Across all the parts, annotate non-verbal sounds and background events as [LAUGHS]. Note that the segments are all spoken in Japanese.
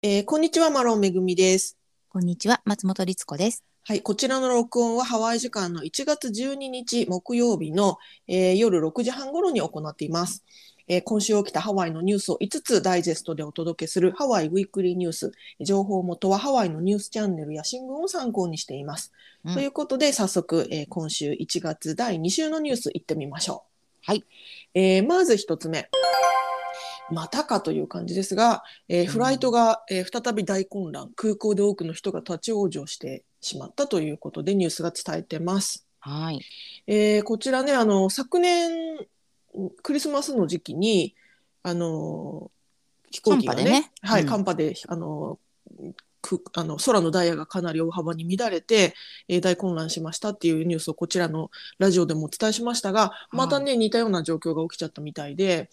えーこんにちは、マロンめぐみです。こんにちは、松本律子です。はい、こちらの録音はハワイ時間の1月12日木曜日の、えー夜6時半頃に行っています。えー今週起きたハワイのニュースを5つダイジェストでお届けするハワイウィークリーニュース。情報元はハワイのニュースチャンネルや新聞を参考にしています。うんということで、早速、えー今週1月第2週のニュース行ってみましょう。はい。えーまず1つ目。またかという感じですが、えーフライトが、えー再び大混乱、空港で多くの人が立ち往生してしまったということでニュースが伝えてます。はい。えーこちらね、あの昨年クリスマスの時期にあの飛行機がね、はい、うん寒波であのくあの空のダイヤがかなり大幅に乱れて、えー大混乱しましたっていうニュースをこちらのラジオでもお伝えしましたが、またね、似たような状況が起きちゃったみたいで、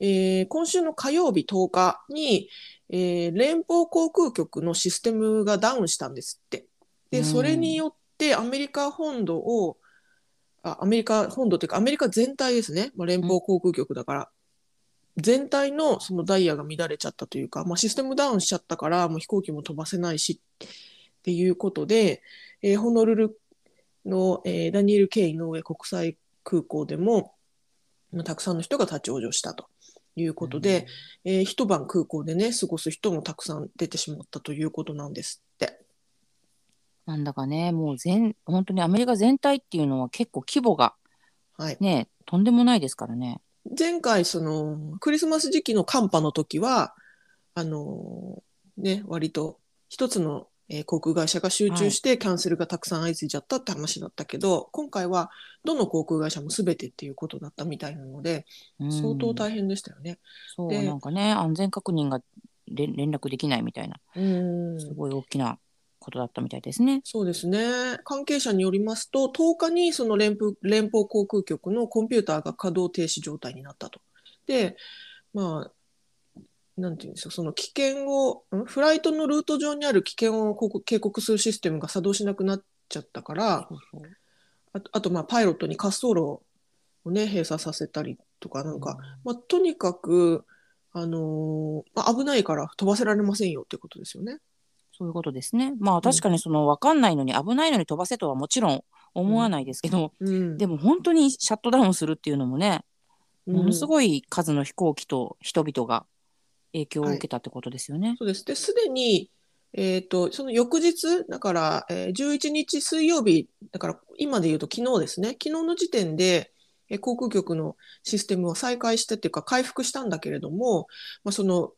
えー今週の火曜日10日に、えー連邦航空局のシステムがダウンしたんですって。で、うん。それによってアメリカ本土を、あアメリカ本土というかアメリカ全体ですね、まあ、連邦航空局だから、全体のそのダイヤが乱れちゃったというか、まあ、システムダウンしちゃったからもう飛行機も飛ばせないしっていうことで、えーホノルルの、えーダニエル・ケイ井上国際空港でも、まあたくさんの人が立ち往生したということで、えー一晩空港でね過ごす人もたくさん出てしまったということなんですって。なんだかね、もう全、本当にアメリカ全体っていうのは結構規模がはい、ね、とんでもないですからね。前回そのクリスマス時期の寒波の時はあのね割と一つの、えー航空会社が集中してキャンセルがたくさん相次いじゃったって話だったけど、今回はどの航空会社も全てっていうことだったみたいなのでうん相当大変でしたよね。そう、でなんかね、安全確認が連連絡できないみたいな、うんすごい大きなことだったみたいですね。そうですね関係者によりますと10日にその連邦連邦航空局のコンピューターが稼働停止状態になったと。でまあなんていうんですかその危険をん？フライトのルート上にある危険を警告するシステムが作動しなくなっちゃったからあとあとまあパイロットに滑走路をね閉鎖させたりとかなんか、まあ、とにかく、あのーまあ、危ないから飛ばせられませんよってことですよね。そういうことですね。まあ確かにその分かんないのに危ないのに飛ばせとはもちろん思わないですけど、うん、でも本当にシャットダウンするっていうのもね、ものすいごい数の飛行機と人々が影響を受けたってことですよね。そうです。で、すでに、えっ、と、その翌日、だから、えー11日水曜日、だから今で言うと昨日ですね、昨日の時点で、えー航空局のシステムを再開してっていうか回復したんだけれども、まあ、その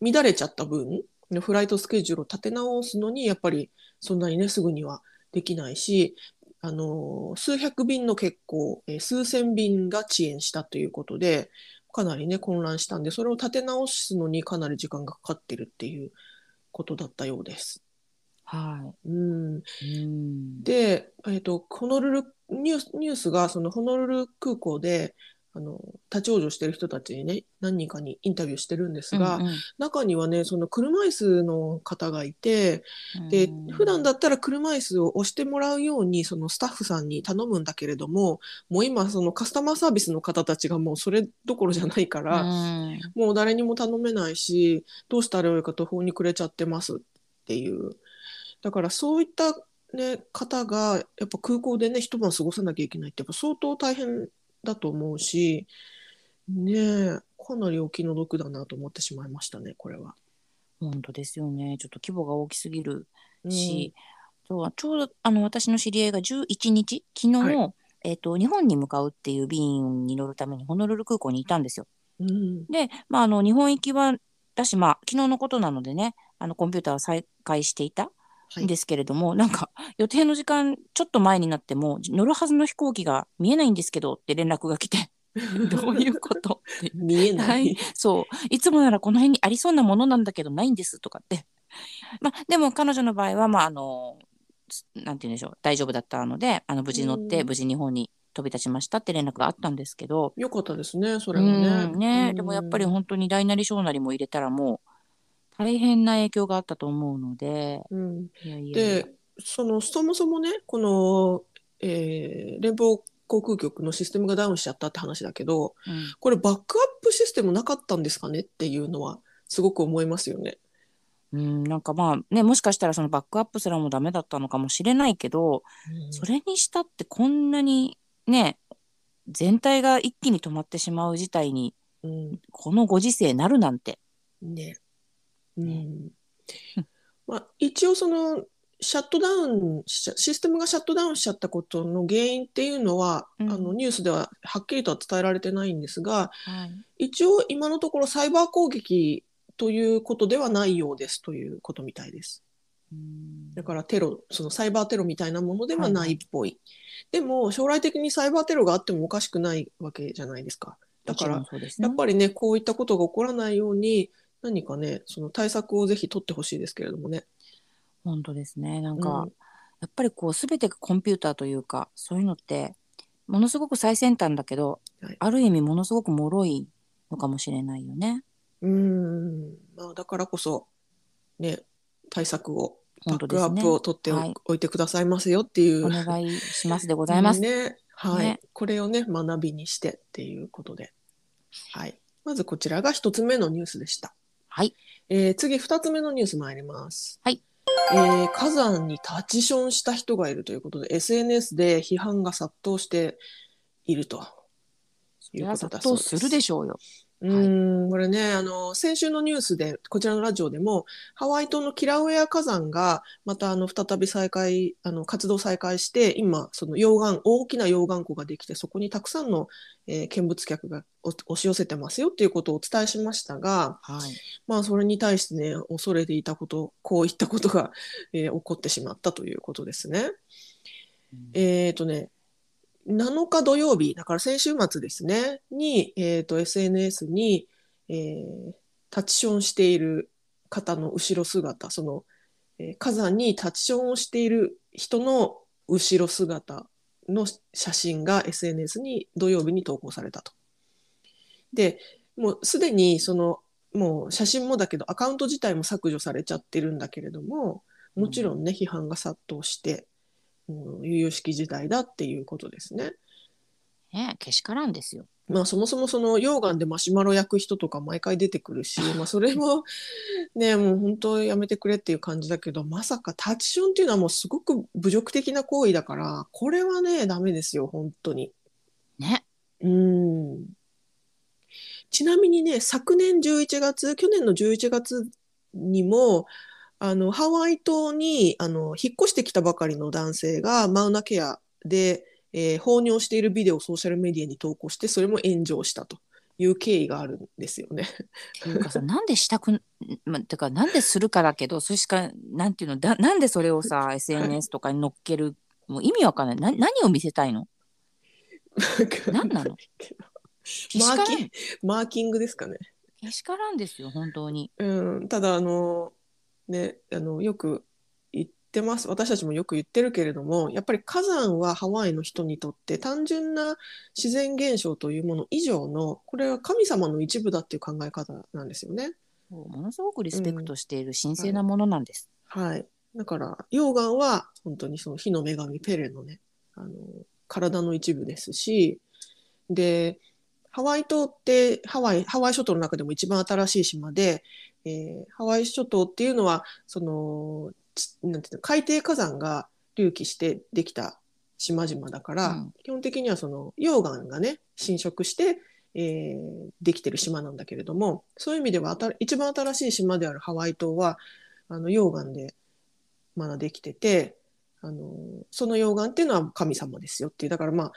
乱れちゃった分、フライトスケジュールを立て直すのに、やっぱりそんなにね、すぐにはできないし、あのー数百便の欠航、えー数千便が遅延したということで、かなりね、混乱したんで、それを立て直すのにかなり時間がかかってるっていうことだったようです。はうん、い。うん。で、えっと、ホノルルニュースニュースがそのホノルル空港であの立ち往生してる人たちにね何人かにインタビューしてるんですが、うんうん。中にはねその車椅子の方がいてん。普段だったら車椅子を押してもらうようにそのスタッフさんに頼むんだけれどももう今そのカスタマーサービスの方たちがもうそれどころじゃないから、うん。もう誰にも頼めないしどうしたらよいか途方に暮れちゃってますっていう。だからそういった、ね、方がやっぱ空港でね一晩過ごさなきゃいけないってやっぱ相当大変だと思うしねえかなりお気の毒だなと思ってしまいましたねこれは。本当ですよね。ちょっと規模が大きすぎるうんし、そうちょうどあの私の知り合いが11日、昨日、はえっ、と日本に向かうっていう便に乗るためにホノルル空港にいたんですよ。うんで、まああの日本行きはだし、まあ昨日のことなのでね、あのコンピューターは再開していたですけれども、なんか予定の時間ちょっと前になっても乗るはずの飛行機が見えないんですけどって連絡が来て、[LAUGHS] どういうこと見えない。はい、そう。いつもならこの辺にありそうなものなんだけどないんですとかって、まあ、でも彼女の場合はまああのすなんて言うんでしょう。大丈夫だったのであの無事乗ってうん。無事日本に飛び立ちましたって連絡があったんですけど、よかったですねそれうはね。ん。ね。うんでもやっぱり本当に大なり小なりも入れたらもう大変な影響があったと思うのでうんいやいやいやでそのそもそもねこの、えー連邦航空局のシステムがダウンしちゃったって話だけどうんこれバックアップシステムなかったんですかねっていうのはすごく思いますよね。うん、なんかまあねもしかしたらそのバックアップすらもダメだったのかもしれないけど、それにしたってこんなにね全体が一気に止まってしまう事態にうんこのご時世なるなんて。ね。うん。ねまあ、一応そのシャットダウンしシステムがシャットダウンしちゃったことの原因っていうのは、うん。あのニュースでははっきりとは伝えられてないんですがはい。一応今のところサイバー攻撃ということではないようですということみたいです。うん。だからテロそのサイバーテロみたいなものではないっぽい。はでも将来的にサイバーテロがあってもおかしくないわけじゃないですか。だからね。やっぱりねこういったことが起こらないように何かねその対策をぜひ取ってほしいですけれどもね。本当ですねなんか、うんやっぱりこう全てがコンピューターというかそういうのってものすごく最先端だけど、はいある意味ものすごく脆いのかもしれないよね。うーんまあ、だからこそ、ね、対策を、バックアップを取ってお,、はいいてくださいますよっていう。お願いしますでございます。[LAUGHS] ねはいねこれをね、学びにしてっていうことで。はい。まずこちらが一つ目のニュースでした。はい。えー次、二つ目のニュース参ります。はい。えー火山にタチションした人がいるということで、SNS で批判が殺到していると。それは殺到するでしょうよ。うーん、これね、あの、先週のニュースで、こちらのラジオでも、ハワイ島のキラウェア火山が、また、あの、再び再開、あの、活動再開して、今、その溶岩、大きな溶岩湖ができて、そこにたくさんの、えー見物客がお押し寄せてますよっていうことをお伝えしましたが、はい。まあ、それに対してね、恐れていたこと、こういったことが、えー起こってしまったということですね。えっ、とね、7日土曜日、だから先週末ですね、に、えっ、と、SNS に、えータッチションしている方の後ろ姿、その、えー火山にタッチションをしている人の後ろ姿の写真が SNS に土曜日に投稿されたと。で、もうすでにその、もう写真もだけどアカウント自体も削除されちゃってるんだけれども、もちろんね、批判が殺到して、うん、悠々しき時代だっていうことですね。ねけしからんですよ。まあそもそもその溶岩でマシュマロ焼く人とか毎回出てくるし、[LAUGHS] まあそれもね、もう本当やめてくれっていう感じだけど、まさかタッチションっていうのはもうすごく侮辱的な行為だから、これはね、ダメですよ、本当に。ね。うん。ちなみにね、昨年11月、去年の11月にも、あの、ハワイ島に、あの、引っ越してきたばかりの男性がマウナケアで、えー放尿しているビデオをソーシャルメディアに投稿して、それも炎上したという経緯があるんですよね。っていうかさなんでしたくん、ま、てかなんでするかだけどそれしかなんていうのだなんでそれをさ SNS とかに載っけるもう意味わかんない。な何を見せたいの？何なの？マーキマーキングですかね。けしからんですよ本当に。うん、ただあのねあのよく言ってます私たちもよく言ってるけれどもやっぱり火山はハワイの人にとって単純な自然現象というもの以上のこれは神様の一部だっていう考え方なんですよね。ものすごくリスペクトしている神聖なものなんです。はい、だから溶岩は本当にその火の女神ペレのねあの体の一部ですしでハワイ島ってハワイハワイ諸島の中でも一番新しい島で、えーハワイ諸島っていうのはそのちなんていうの海底火山が隆起してできた島々だから、うん。基本的にはその溶岩がね侵食して、えーできてる島なんだけれどもそういう意味では一番新しい島であるハワイ島はあの溶岩でまだできててあのその溶岩っていうのは神様ですよっていうだからまあ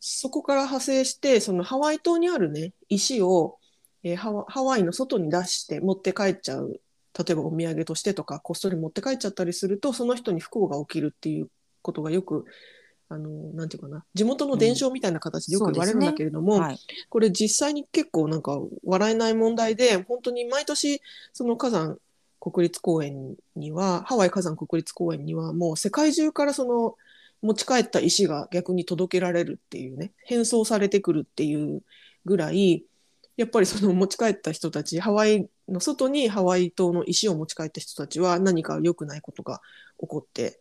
そこから派生してそのハワイ島にあるね石を、えーハワハワイの外に出して持って帰っちゃう例えばお土産としてとかこっそり持って帰っちゃったりするとその人に不幸が起きるっていうことがよくあのなんていうかな地元の伝承みたいな形でよく言われるんだけれども、はい。これ実際に結構なんか笑えない問題で本当に毎年その火山国立公園にはハワイ火山国立公園にはもう世界中からその持ち帰った石が逆に届けられるっていうね返送されてくるっていうぐらいやっぱりその持ち帰った人たちハワイの外にハワイ島の石を持ち帰った人たちは何か良くないことが起こって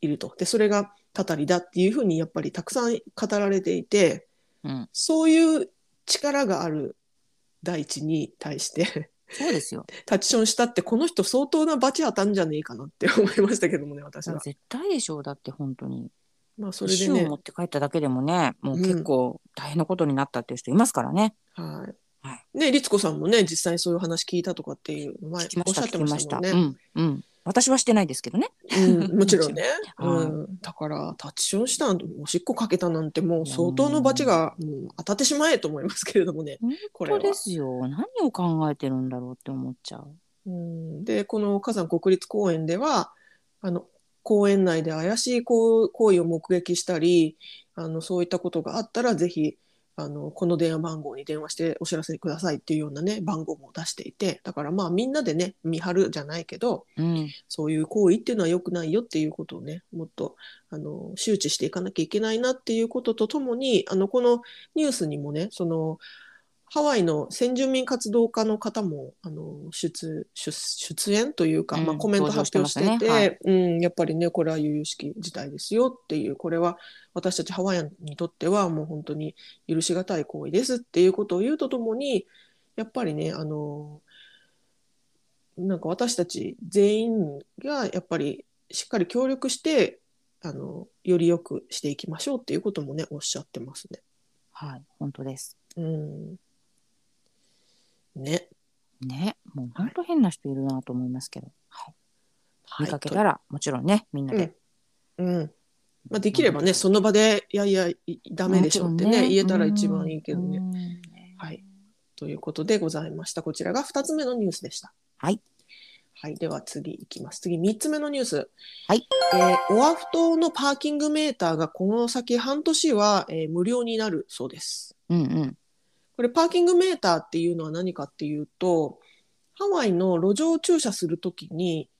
いるとでそれがたたりだっていうふうにやっぱりたくさん語られていて。うん。そういう力がある大地に対してそうですよ。タッチションしたってこの人相当なバチ当たんじゃねえかなって思いましたけどもね私は。絶対でしょう。だって本当に。まあそれで石をね持って帰っただけでもね、もう結構大変なことになったっていう人いますからね。はい。はいね律子さんもね実際にそういう話聞いたとかっていうの前おったしゃってました。もんね。うん、うん。私はしてないですけどね。うん、もちろんね、[LAUGHS] はいうん、だからタッチションしたんおしっこかけたなんてもう相当のバチがもう当たってしまえと思いますけれどもねこれは本当ですよ。何を考えてるんだろうって思っちゃう。うん、でこの火山国立公園ではあの公園内で怪しい行行為を目撃したりあのそういったことがあったらぜひあのこの電話番号に電話してお知らせくださいっていうようなね番号も出していてだからまあみんなでね見張るじゃないけどうん。そういう行為っていうのは良くないよっていうことをねもっとあの周知していかなきゃいけないなっていうこととともにあのこのニュースにもねそのハワイの先住民活動家の方もあの出出出演というか、うんまあ、コメント発表してててましたねうん、やっぱりねこれは由々しき事態ですよっていうこれは私たちハワイアンにとってはもう本当に許し難い行為ですっていうことを言うとともにやっぱりねあのなんか私たち全員がやっぱりしっかり協力してあのより良くしていきましょうっていうこともねおっしゃってますね。はい。本当です。うん、ね。ね。もう本当変な人いるなと思いますけど。はい。はい見かけたら、もちろんね、みんなで。うんまあ、できればねその場でいやいやいダメでしょってねもちろん言えたら一番いいけどね。うんはい。ということでございました。こちらが2つ目のニュースでした。はい。はい。では次いきます。次3つ目のニュース。はい。えーオアフ島のパーキングメーターがこの先半年は、えー無料になるそうです。うんうん。これパーキングメーターっていうのは何かっていうと、ハワイの路上駐車するときに、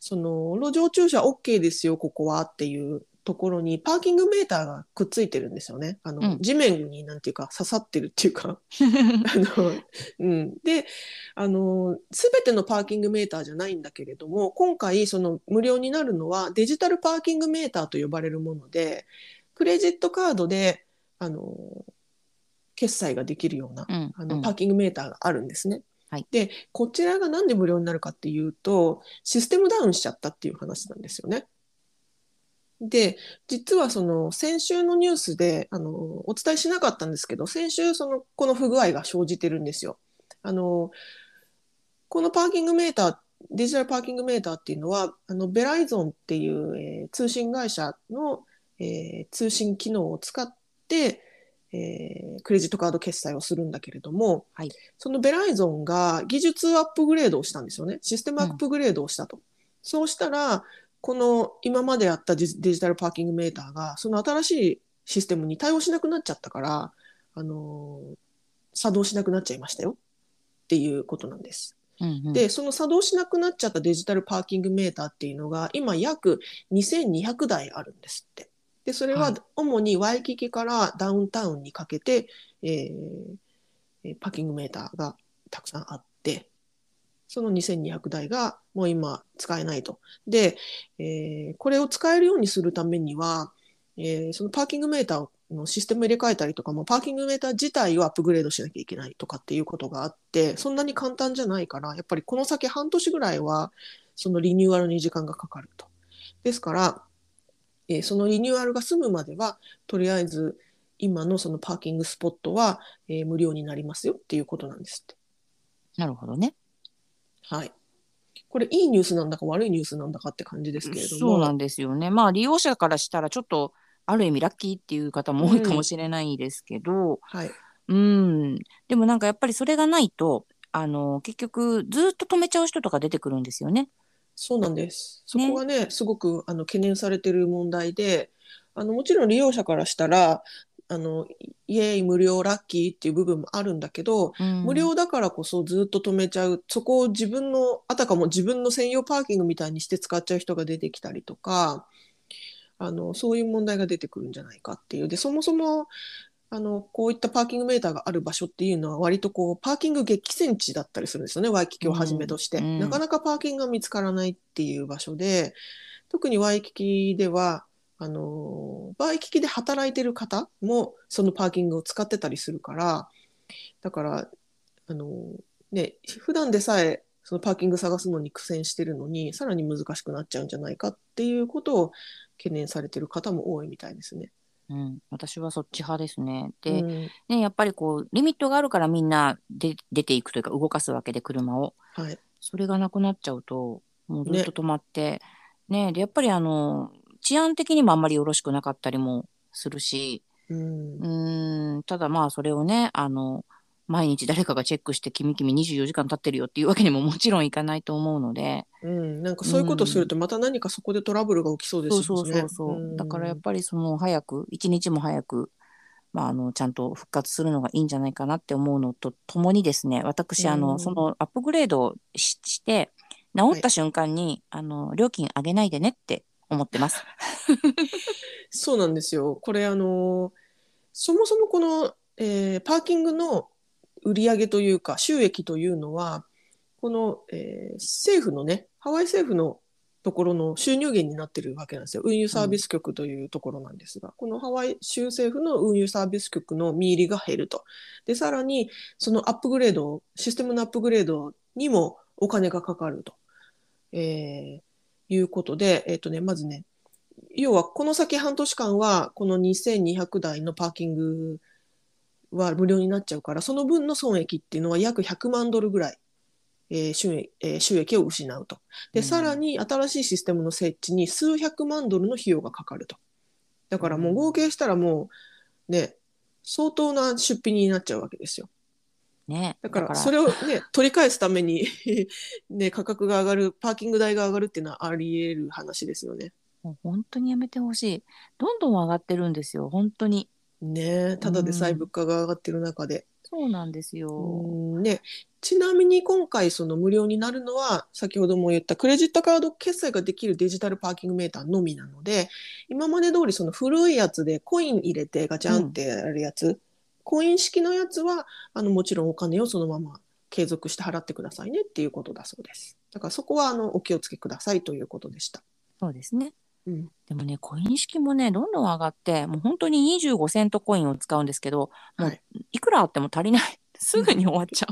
その路上駐車 OK ですよ、ここはっていうところにパーキングメーターがくっついてるんですよね。あの、うん地面になんていうか刺さってるっていうか。[LAUGHS] あの、うん。で、あの、すべてのパーキングメーターじゃないんだけれども、今回、その無料になるのはデジタルパーキングメーターと呼ばれるもので、クレジットカードで、あの、決済ができるような、うんあの、うんパーキングメーターがあるんですね。はいで、こちらがなんで無料になるかっていうと、システムダウンしちゃったっていう話なんですよね。で、実はその先週のニュースであのお伝えしなかったんですけど、先週そのこの不具合が生じてるんですよ。あのこのパーキングメーター、デジタルパーキングメーターっていうのは、あのベライゾンっていう、えー通信会社の、えー通信機能を使って、えークレジットカード決済をするんだけれども、はいそのベライゾンが技術アップグレードをしたんですよね。システムアップグレードをしたと。そうしたら、この今まであったデジデジタルパーキングメーターが、その新しいシステムに対応しなくなっちゃったから、あのー作動しなくなっちゃいましたよっていうことなんです。うんうん、で、その作動しなくなっちゃったデジタルパーキングメーターっていうのが、今約2200台あるんですって。で、それははい主にワイキキからダウンタウンにかけて、えーえーパーキングメーターがたくさんあって、その2200台がもう今使えないと。で、えーこれを使えるようにするためには、えーそのパーキングメーターのシステム入れ替えたりとかも、パーキングメーター自体をアップグレードしなきゃいけないとかっていうことがあって、そんなに簡単じゃないから、やっぱりこの先半年ぐらいは、そのリニューアルに時間がかかると。ですから、えーそのリニューアルが済むまでは、とりあえず今のそのパーキングスポットは、えー無料になりますよっていうことなんですって。なるほどね。はい。これいいニュースなんだか悪いニュースなんだかって感じですけれども。そうなんですよね。まあ利用者からしたらちょっとある意味ラッキーっていう方も多いかもしれないですけど、はい。うん、でもなんかやっぱりそれがないとあの結局ずっと止めちゃう人とか出てくるんですよね。そうなんです。そこがね、すごくあの懸念されている問題で、あのもちろん利用者からしたら、あのイエーイ無料ラッキーっていう部分もあるんだけど、うん無料だからこそずっと止めちゃう、そこを自分の、あたかも自分の専用パーキングみたいにして使っちゃう人が出てきたりとか、あのそういう問題が出てくるんじゃないかっていう。で、そもそも、あのこういったパーキングメーターがある場所っていうのは割とこうパーキング激戦地だったりするんですよねワイキキをはじめとして、うんうんなかなかパーキングが見つからないっていう場所で特にワイキキではあのワイキキで働いてる方もそのパーキングを使ってたりするからだからあのね、普段でさえそのパーキング探すのに苦戦してるのにさらに難しくなっちゃうんじゃないかっていうことを懸念されてる方も多いみたいですね。うん、私はそっち派ですね。で、うん。ね、やっぱりこうリミットがあるからみんなで出ていくというか動かすわけで車を。はい、それがなくなっちゃうともうずっと止まって。ねでやっぱりあの治安的にもあんまりよろしくなかったりもするし。うん。うーんただまあそれをねあの毎日誰かがチェックして君君24時間経ってるよっていうわけにももちろんいかないと思うのでうん、なんかそういうことするとまた何かそこでトラブルが起きそうですよね。そうそうそう、んだからやっぱりその早く一日も早く、まあ、あのちゃんと復活するのがいいんじゃないかなって思うのとともにですね私あの、うんそのアップグレードをしして治った瞬間に、あの料金上げないでねって思ってます。[LAUGHS] そうなんですよ。これあのそもそもこの、えーパーキングの売り上げというか収益というのはこの、えー政府のねハワイ政府のところの収入源になってるわけなんですよ。運輸サービス局というところなんですが、このハワイ州政府の運輸サービス局の見入りが減ると。でさらにそのアップグレードシステムのアップグレードにもお金がかかると、えーいうことで、えっとね、まずね要はこの先半年間はこの2200台のパーキングは無料になっちゃうからその分の損益っていうのは約100万ドルぐらい、えー収益えー収益を失うと。で、うん。さらに新しいシステムの設置に数百万ドルの費用がかかると。だからもう合計したらもうね相当な出費になっちゃうわけですよ。ね、だから。それをね取り返すために [LAUGHS] ね価格が上がるパーキング代が上がるっていうのはあり得る話ですよね。もう本当にやめてほしい。どんどん上がってるんですよ、本当に。ね。ただでさえ物価が上がってる中で、そうなんですよ。うん。ね、ちなみに今回その無料になるのは先ほども言ったクレジットカード決済ができるデジタルパーキングメーターのみなので今まで通りその古いやつでコイン入れてガチャンってやるやつ、コイン式のやつはあのもちろんお金をそのまま継続して払ってくださいねっていうことだそうです。だからそこはあのお気をつけくださいということでした、そうですね。うん、でもね、コイン式もね、どんどん上がって、もう本当に25セントコインを使うんですけど、もうはいいくらあっても足りない。[LAUGHS] すぐに終わっちゃ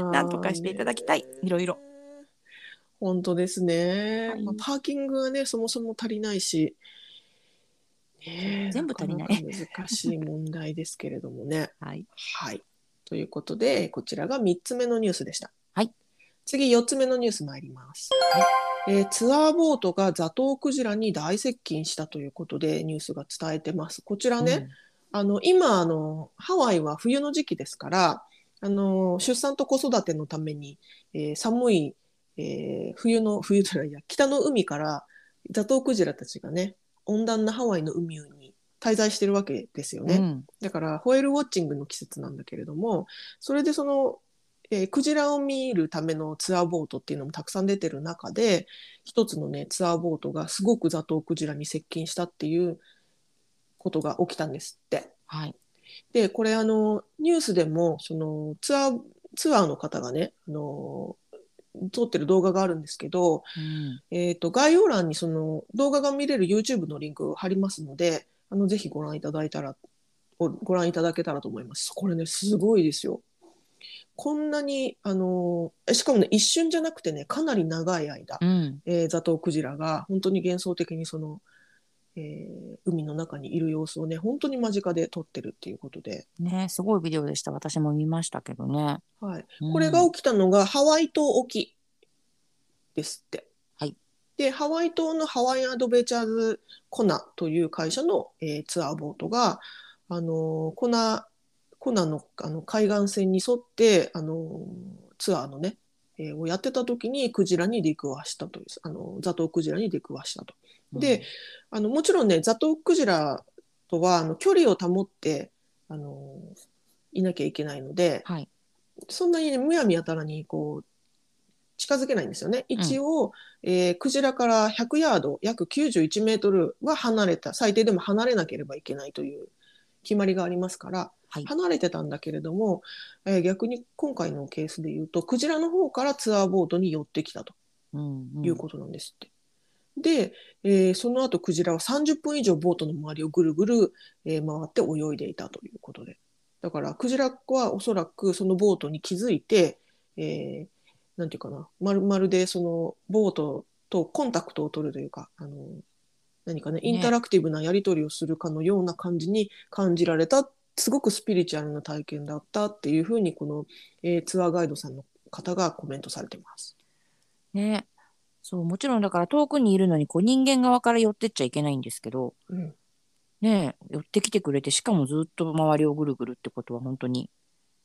う。なんとかしていただきたいいろいろ。本当ですね、はいまあ、パーキングはねそもそも足りないし、ねえ全部足りないかなか難しい問題ですけれどもね。[LAUGHS] はい。はい。ということでこちらが3つ目のニュースでした。はい。次4つ目のニュース参ります。えーツアーボートがザトウクジラに大接近したということでニュースが伝えてます。こちらね、あの今あのハワイは冬の時期ですからあの出産と子育てのために、えー寒い、えー冬の冬じゃないや北の海からザトウクジラたちがね温暖なハワイの海に滞在してるわけですよね。うん。だからホエールウォッチングの季節なんだけれどもそれでその、えークジラを見るためのツアーボートっていうのもたくさん出てる中で一つのねツアーボートがすごくザトウクジラに接近したっていうことが起きたんですって。はい。でこれあのニュースでもそのツアーツアーの方がねあの撮ってる動画があるんですけど、うん。えー、と概要欄にその動画が見れる YouTube のリンクを貼りますのであのぜひご覧いただいたらおご覧いただけたらと思います。これねすごいですよ。こんなにあのえしかもね一瞬じゃなくてねかなり長い間、うん。えーザトウクジラが本当に幻想的にその、えー海の中にいる様子をね本当に間近で撮ってるっていうことで、ね、すごいビデオでした。私も見ましたけどね。はい、うんこれが起きたのがハワイ島沖ですって。はいでハワイ島のハワイアドベンチャーズコナという会社の、えーツアーボートが、あのーコナコナのあの海岸線に沿って、あのーツアーのね、えーをやってた時にクジラに出くわしたというあのザトウクジラに出くわしたと。で、あのもちろんねザトウクジラとはあの距離を保って、あのーいなきゃいけないので、はい。そんなにね、むやみやたらにこう近づけないんですよね。一応、えークジラから100ヤード、約91メートルは離れた、最低でも離れなければいけないという決まりがありますから、はい離れてたんだけれども、えー逆に今回のケースで言うと、クジラの方からツアーボートに寄ってきたとうん。うんいうことなんですって。で、えーその後クジラは30分以上ボートの周りをぐるぐる、えー回って泳いでいたということで。だからクジラはおそらくそのボートに気づいて、えーなんていうかな、まるまるでそのボートとコンタクトを取るというか、あの何かね、インタラクティブなやり取りをするかのような感じに感じられた、すごくスピリチュアルな体験だったっていうふうに、この、えーツアーガイドさんの方がコメントされてます。ね。そう、もちろんだから遠くにいるのにこう人間側から寄ってっちゃいけないんですけど、うん、ねえ、寄ってきてくれて、しかもずっと周りをぐるぐるってことは本当に、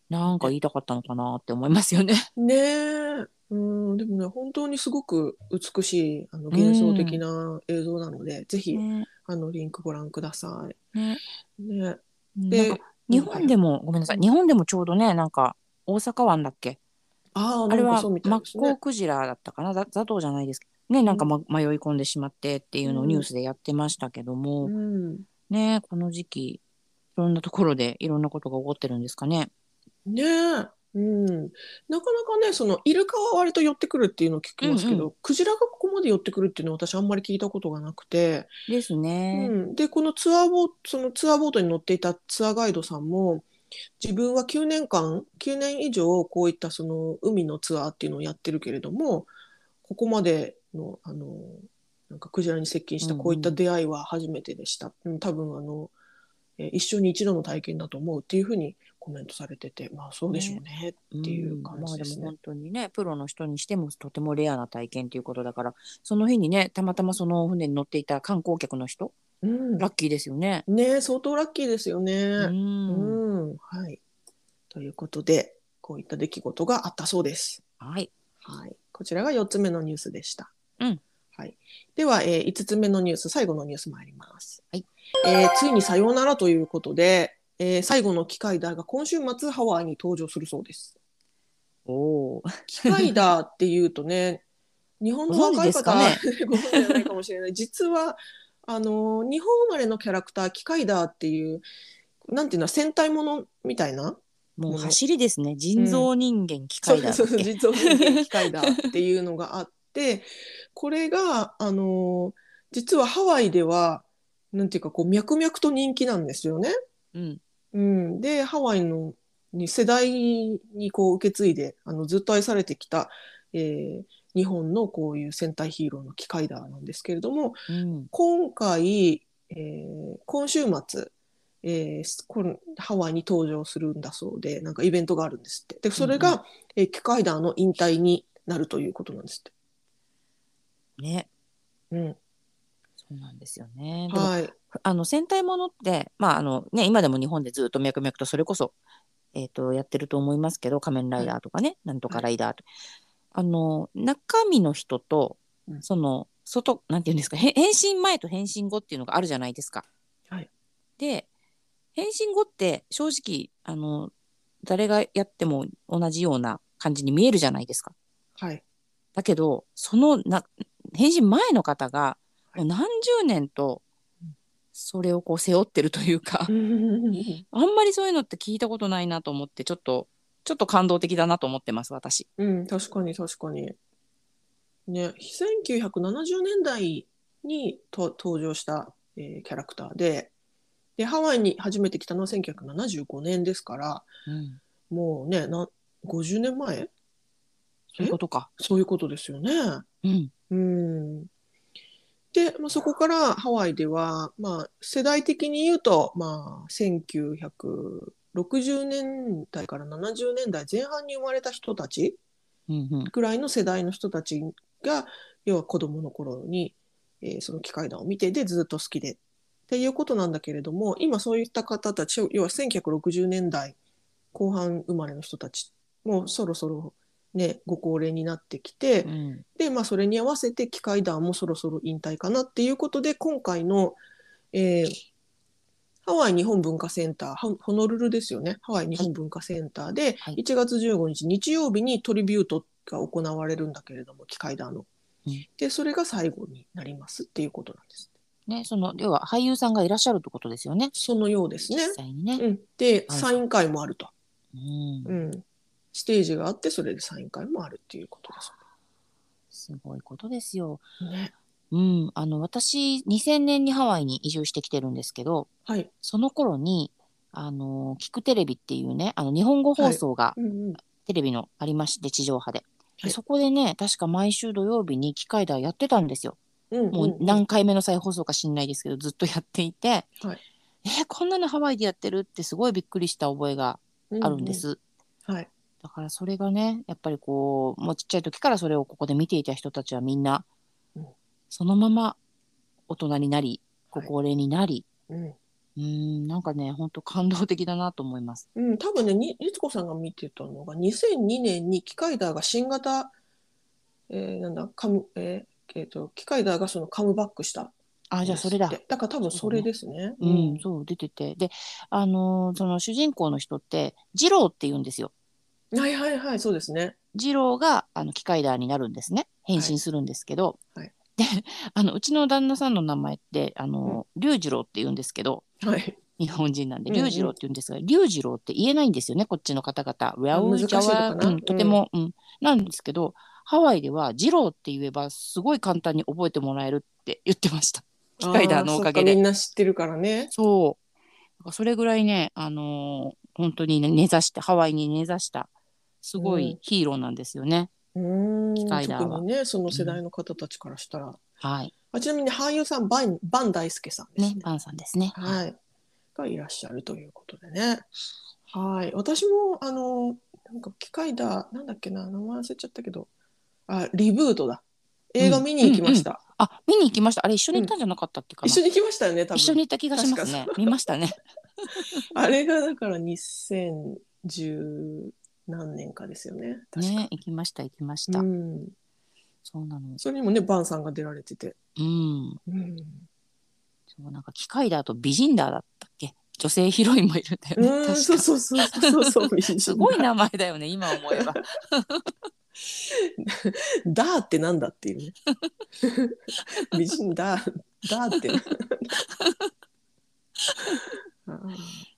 なんか言いたかったのかなって思いますよね。ねえ、うん、でもね、本当にすごく美しいあの幻想的な映像なので、ぜひ、ね。あのリンクご覧くださね。い。ね、なんか日本でも、ごめんなさい、日本でもちょうどね、なんか大阪湾だっけ？ああ、あれはマッ。コウクジラだったかな？ざザトウじゃないです。けど、ね、なんか、ま、迷い込んでしまってっていうのをニュースでやってましたけども、うん、ね、この時期、いろんなところでいろんなことが起こってるんですかね。ね。え、うん、なかなかね、そのイルカは割と寄ってくるっていうのを聞きますけど、うんクジラがここまで寄ってくるっていうのは私あんまり聞いたことがなくて、ですね。うん、でこのツアーボートそのツアーボートに乗っていたツアーガイドさんも自分は9年間9年以上こういったその海のツアーっていうのをやってるけれどもここまでのあのなんかクジラに接近したこういった出会いは初めてでした、うん多分あの、えー一生に一度の体験だと思うっていうふうにコメントされててまあそうでしょうねっていう感じですね。まあでも本当にねプロの人にしてもとてもレアな体験ということだからその日にねたまたまその船に乗っていた観光客の人うん、ラッキーですよね。ね相当ラッキーですよね。うんうん、はい。ということで、こういった出来事があったそうです。はい。はい。こちらが4つ目のニュースでした。うん。はい。では、えー、5つ目のニュース、最後のニュース参ります。はい。えーついにさようならということで、えー最後の機械だが今週末ハワイに登場するそうです。おお。機械だっていうとね、[LAUGHS] 日本の若い方は、ご存知 [LAUGHS] ないかもしれない。実は、あの、日本生まれのキャラクター、機械だっていう、なんていうの、戦隊ものみたいな？もう走りですね。人造人間機械だっそうそうそう、け。実は人間機械だっていうのがあって、これが、あの、実はハワイでは、なんていうか、こう、脈々と人気なんですよね。うん。うん、でハワイのに世代にこう受け継いであのずっと愛されてきた、えー日本のこういう戦隊ヒーローの機械だなんですけれどもうん。今回、えー今週末、えーこのハワイに登場するんだそうでなんかイベントがあるんですってでそれが、うんえー機械だの引退になるということなんですって。ね。うんそうなんですよね。はい。あの戦隊ものって、まああのね、今でも日本でずっと脈々とそれこそ、えー、とやってると思いますけど仮面ライダーとかね、なんとかライダーと、あの中身の人と、うん。その外なんていうんですかへ変身前と変身後っていうのがあるじゃないですか。はい。で変身後って正直あの誰がやっても同じような感じに見えるじゃないですか。はい。だけどそのな変身前の方がはいもう何十年とそれをこう背負ってるというか、うん [LAUGHS] あんまりそういうのって聞いたことないなと思ってちょっとちょっと感動的だなと思ってます私。うん、確かに確かに。ね、1970年代にと登場した、えーキャラクターでで、ハワイに初めて来たのは1975年ですから、うん、もうね、な50年前そういうことか。そういうことですよね。うんうん。で、まあ、そこからハワイでは、まあ、世代的に言うと、まあ、1960年代から70年代前半に生まれた人たちうんうん。ぐらいの世代の人たちが要は子供の頃に、えーその機械談を見てでずっと好きでっていうことなんだけれども今そういった方たち要は1960年代後半生まれの人たちもそろそろねご高齢になってきて、うんでまあそれに合わせて機械団もそろそろ引退かなっていうことで今回の、えーハワイ日本文化センターハホノルルですよねハワイ日本文化センターではい1月15日日曜日にトリビュートが行われるんだけれども機械団の。うんでそれが最後になりますっていうことなんです。ね、その要は俳優さんがいらっしゃるってことですよね。そのようですね実。際にね。うん、ではいサイン会もあると、うんうん、ステージがあってそれでサイン会もあるっていうことです。すごいことですよ。ね、うん、あの私2000年にハワイに移住してきてるんですけど、はい、その頃にあの聞くテレビっていうね、あの日本語放送が、うんうんテレビのありまして地上波でではいそこでね確か毎週土曜日に機械ダーやってたんですよ。うんもう何回目の再放送か知んないですけどずっとやっていて、はいえーこんなのハワイでやってるってすごいびっくりした覚えがあるんで。す。うんはい。だからそれがねやっぱりこうもうちっちゃい時からそれをここで見ていた人たちはみんな、うんそのまま大人になりごはい高齢になり、うん。うーんなんかね本当感動的だなと思います。うん、多分ね、に律子さんが見てたのが、2002年に機械ダーが新型、えーなんだ、カム、えーえーと、機械ダーがそのカムバックした。あじゃあそれだ。でだから多分それですね。うん、そう出ててであのーその主人公の人って二郎って言うんですよ。はいはいはい、そうですね。二郎があの機械ダーになるんですね変身するんですけど、はいはいで [LAUGHS] あのうちの旦那さんの名前ってあの龍次郎って言うんですけどはい。日本人なんでうんうん龍次郎って言うんですが龍次郎って言えないんですよねこっちの方々。ウェアウジャワうん、とても、うんなんですけどハワイでは二郎って言えばすごい簡単に覚えてもらえるって言ってました。機械ダーのおかげでみんな知ってるからね。そう。それぐらいね、あのー本当にね、根ざして、ハワイに根ざした、すごうんいヒーローなんですよね。うーん。機械ダーは特にね、その世代の方たちからしたら。はい。あちなみに俳優さん、バンバン大輔さんですね。、ねバンさんですね。はい。がいらっしゃるということでね。はい。私も、あの、なんか機械だ、なんだっけな、名前忘れちゃったけど、あ、リブートだ。映画見に行きました。あ、見に行きました。あれ、一緒に行ったんじゃなかったっけかな。一緒に行きましたよね、多分。一緒に行った気がしますね確。見ましたね。[LAUGHS] あれがだから2010何年かですよね。確かね、行きました、行きました。うん。そうなの。それにもね、バンさんが出られてて。うん。うん。そう、なんか機械だと美人だだったっけ？女性ヒロインもいるんだよね。うん、確かそうそうそうそうそう。[LAUGHS] すごい名前だよね、今思えば。[LAUGHS] ダーってなんだっていうね。[LAUGHS] 美人ダー、ダーって。あ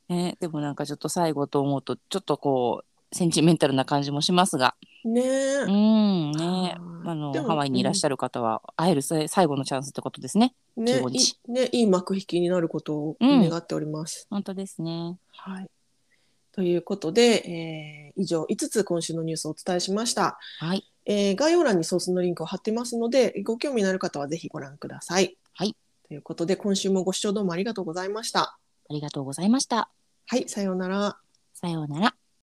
ね、でもなんかちょっと最後と思うと、ちょっとこう、センチメンタルな感じもしますが。ーねえう。ん、ね。はいあのハワイにいらっしゃる方は、会えるさ最後のチャンスってことですね。ね15日いね、いい幕引きになることをうん願っております。本当ですね。はい。ということで、えー以上5つ今週のニュースをお伝えしました。はい。えー概要欄にソースのリンクを貼ってますので、ご興味のある方はぜひご覧ください。はい。ということで、今週もご視聴どうもありがとうございました。ありがとうございました。はい、さようなら。さようなら。